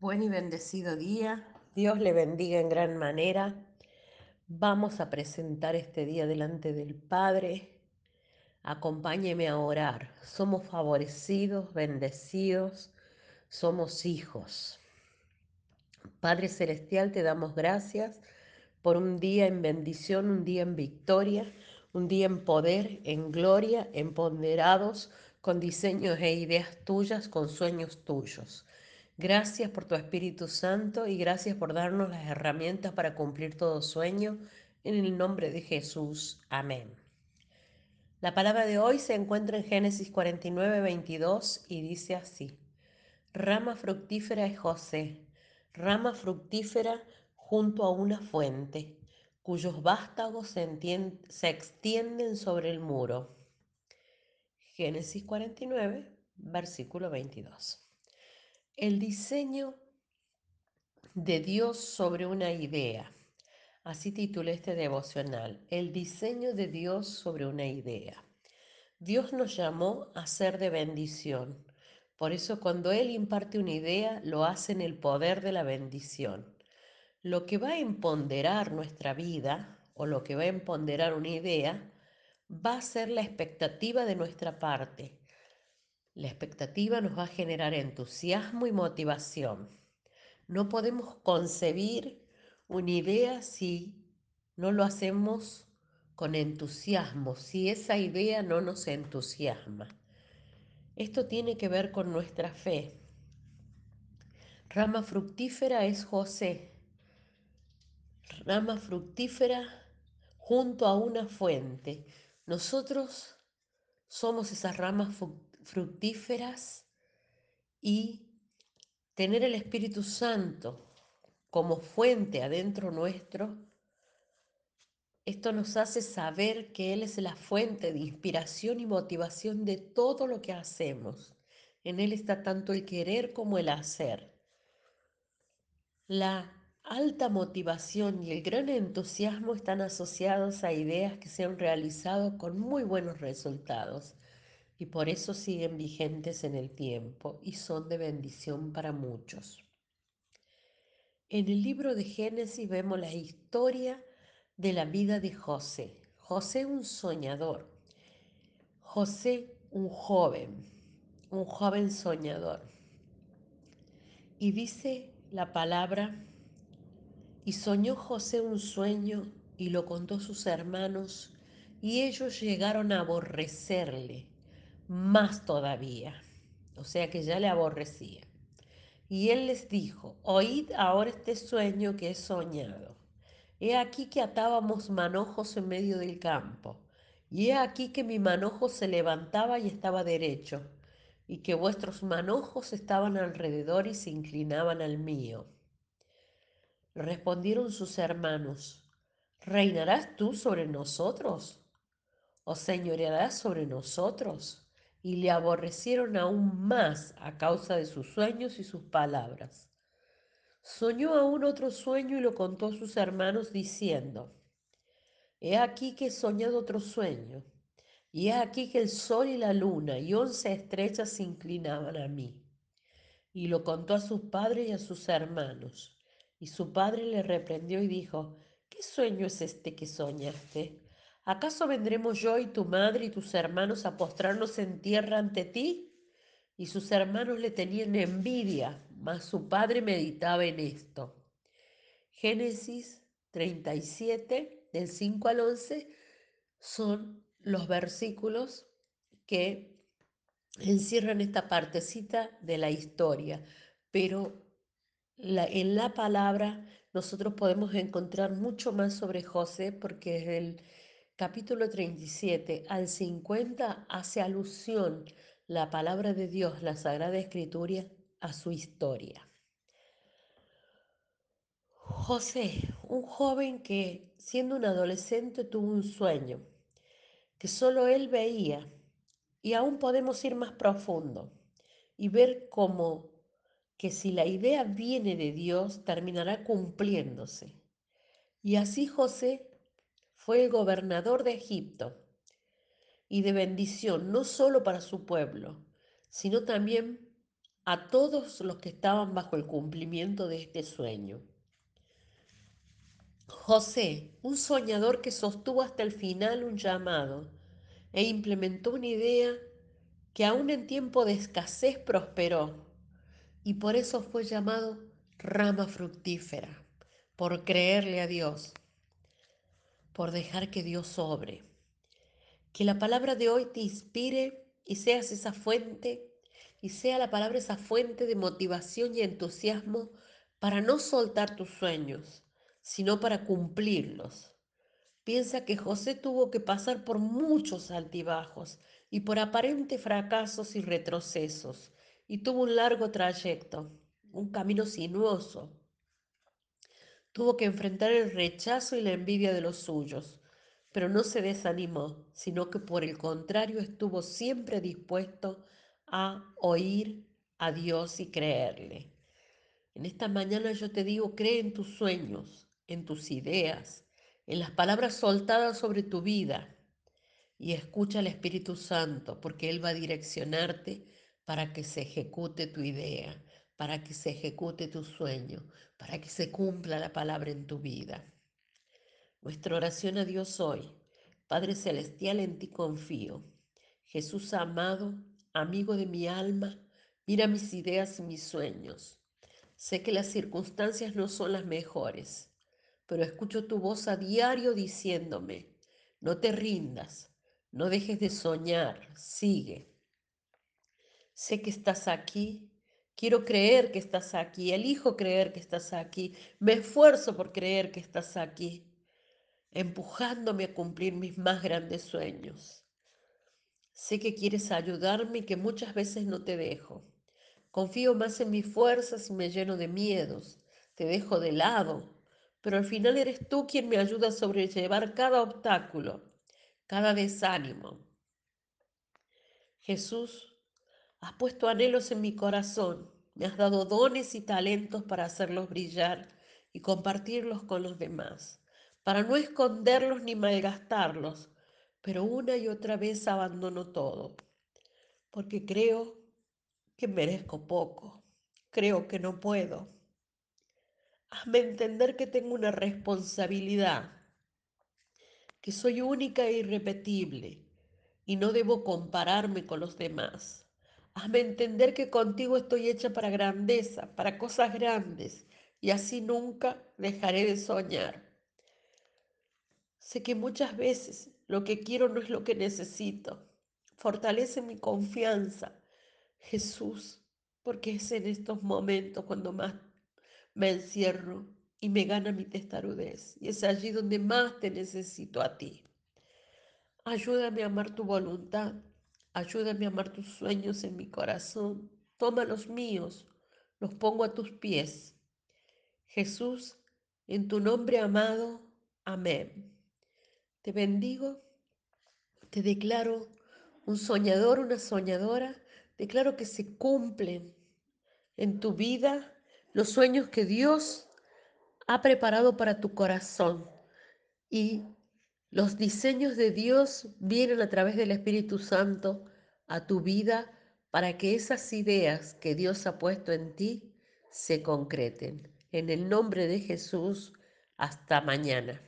Buen y bendecido día. Dios le bendiga en gran manera. Vamos a presentar este día delante del Padre. Acompáñeme a orar. Somos favorecidos, bendecidos, somos hijos. Padre Celestial, te damos gracias por un día en bendición, un día en victoria, un día en poder, en gloria, empoderados, con diseños e ideas tuyas, con sueños tuyos. Gracias por tu Espíritu Santo y gracias por darnos las herramientas para cumplir todo sueño. En el nombre de Jesús. Amén. La palabra de hoy se encuentra en Génesis 49, 22 y dice así. Rama fructífera es José, rama fructífera junto a una fuente, cuyos vástagos se, se extienden sobre el muro. Génesis 49, versículo 22 el diseño de Dios sobre una idea. Así titulé este devocional, el diseño de Dios sobre una idea. Dios nos llamó a ser de bendición. Por eso cuando Él imparte una idea, lo hace en el poder de la bendición. Lo que va a empoderar nuestra vida o lo que va a empoderar una idea va a ser la expectativa de nuestra parte la expectativa nos va a generar entusiasmo y motivación. No podemos concebir una idea si no lo hacemos con entusiasmo, si esa idea no nos entusiasma. Esto tiene que ver con nuestra fe. Rama fructífera es José. Rama fructífera junto a una fuente. Nosotros somos esas ramas fructíferas y tener el Espíritu Santo como fuente adentro nuestro, esto nos hace saber que Él es la fuente de inspiración y motivación de todo lo que hacemos. En Él está tanto el querer como el hacer. La alta motivación y el gran entusiasmo están asociados a ideas que se han realizado con muy buenos resultados y por eso siguen vigentes en el tiempo y son de bendición para muchos. En el libro de Génesis vemos la historia de la vida de José. José un soñador. José un joven, un joven soñador. Y dice la palabra, y soñó José un sueño y lo contó a sus hermanos, y ellos llegaron a aborrecerle más todavía. O sea que ya le aborrecía. Y él les dijo, oíd ahora este sueño que he soñado. He aquí que atábamos manojos en medio del campo, y he aquí que mi manojo se levantaba y estaba derecho, y que vuestros manojos estaban alrededor y se inclinaban al mío. Respondieron sus hermanos, ¿reinarás tú sobre nosotros? ¿O señorearás sobre nosotros? y le aborrecieron aún más a causa de sus sueños y sus palabras. Soñó aún otro sueño y lo contó a sus hermanos diciendo, He aquí que he soñado otro sueño, y he aquí que el sol y la luna y once estrellas se inclinaban a mí. Y lo contó a sus padres y a sus hermanos. Y su padre le reprendió y dijo, ¿qué sueño es este que soñaste? ¿Acaso vendremos yo y tu madre y tus hermanos a postrarnos en tierra ante ti? Y sus hermanos le tenían envidia, mas su padre meditaba en esto. Génesis 37, del 5 al 11, son los versículos que encierran esta partecita de la historia, pero en la palabra nosotros podemos encontrar mucho más sobre José porque es el capítulo 37 al 50 hace alusión la palabra de Dios, la Sagrada Escritura, a su historia. José, un joven que siendo un adolescente tuvo un sueño que solo él veía y aún podemos ir más profundo y ver cómo que si la idea viene de Dios terminará cumpliéndose. Y así José fue el gobernador de Egipto y de bendición no solo para su pueblo, sino también a todos los que estaban bajo el cumplimiento de este sueño. José, un soñador que sostuvo hasta el final un llamado e implementó una idea que aún en tiempo de escasez prosperó y por eso fue llamado rama fructífera, por creerle a Dios, por dejar que Dios sobre. Que la palabra de hoy te inspire y seas esa fuente y sea la palabra esa fuente de motivación y entusiasmo para no soltar tus sueños, sino para cumplirlos. Piensa que José tuvo que pasar por muchos altibajos y por aparentes fracasos y retrocesos, y tuvo un largo trayecto, un camino sinuoso. Tuvo que enfrentar el rechazo y la envidia de los suyos, pero no se desanimó, sino que por el contrario estuvo siempre dispuesto a oír a Dios y creerle. En esta mañana yo te digo, cree en tus sueños, en tus ideas, en las palabras soltadas sobre tu vida y escucha al Espíritu Santo porque Él va a direccionarte para que se ejecute tu idea, para que se ejecute tu sueño, para que se cumpla la palabra en tu vida. Nuestra oración a Dios hoy, Padre Celestial, en ti confío. Jesús amado, amigo de mi alma, mira mis ideas y mis sueños. Sé que las circunstancias no son las mejores, pero escucho tu voz a diario diciéndome, no te rindas, no dejes de soñar, sigue. Sé que estás aquí, quiero creer que estás aquí, elijo creer que estás aquí, me esfuerzo por creer que estás aquí, empujándome a cumplir mis más grandes sueños. Sé que quieres ayudarme y que muchas veces no te dejo. Confío más en mis fuerzas y me lleno de miedos. Te dejo de lado, pero al final eres tú quien me ayuda a sobrellevar cada obstáculo, cada desánimo. Jesús, has puesto anhelos en mi corazón, me has dado dones y talentos para hacerlos brillar y compartirlos con los demás, para no esconderlos ni malgastarlos, pero una y otra vez abandono todo, porque creo que merezco poco, creo que no puedo. Hazme entender que tengo una responsabilidad, que soy única e irrepetible y no debo compararme con los demás. Hazme entender que contigo estoy hecha para grandeza, para cosas grandes, y así nunca dejaré de soñar. Sé que muchas veces lo que quiero no es lo que necesito. Fortalece mi confianza Jesús, porque es en estos momentos cuando más me encierro y me gana mi testarudez. Y es allí donde más te necesito a ti. Ayúdame a amar tu voluntad. Ayúdame a amar tus sueños en mi corazón. Toma los míos, los pongo a tus pies. Jesús, en tu nombre amado. Amén. Te bendigo, te declaro un soñador, una soñadora Declaro que se cumplen en tu vida los sueños que Dios ha preparado para tu corazón y los diseños de Dios vienen a través del Espíritu Santo a tu vida para que esas ideas que Dios ha puesto en ti se concreten. En el nombre de Jesús, hasta mañana.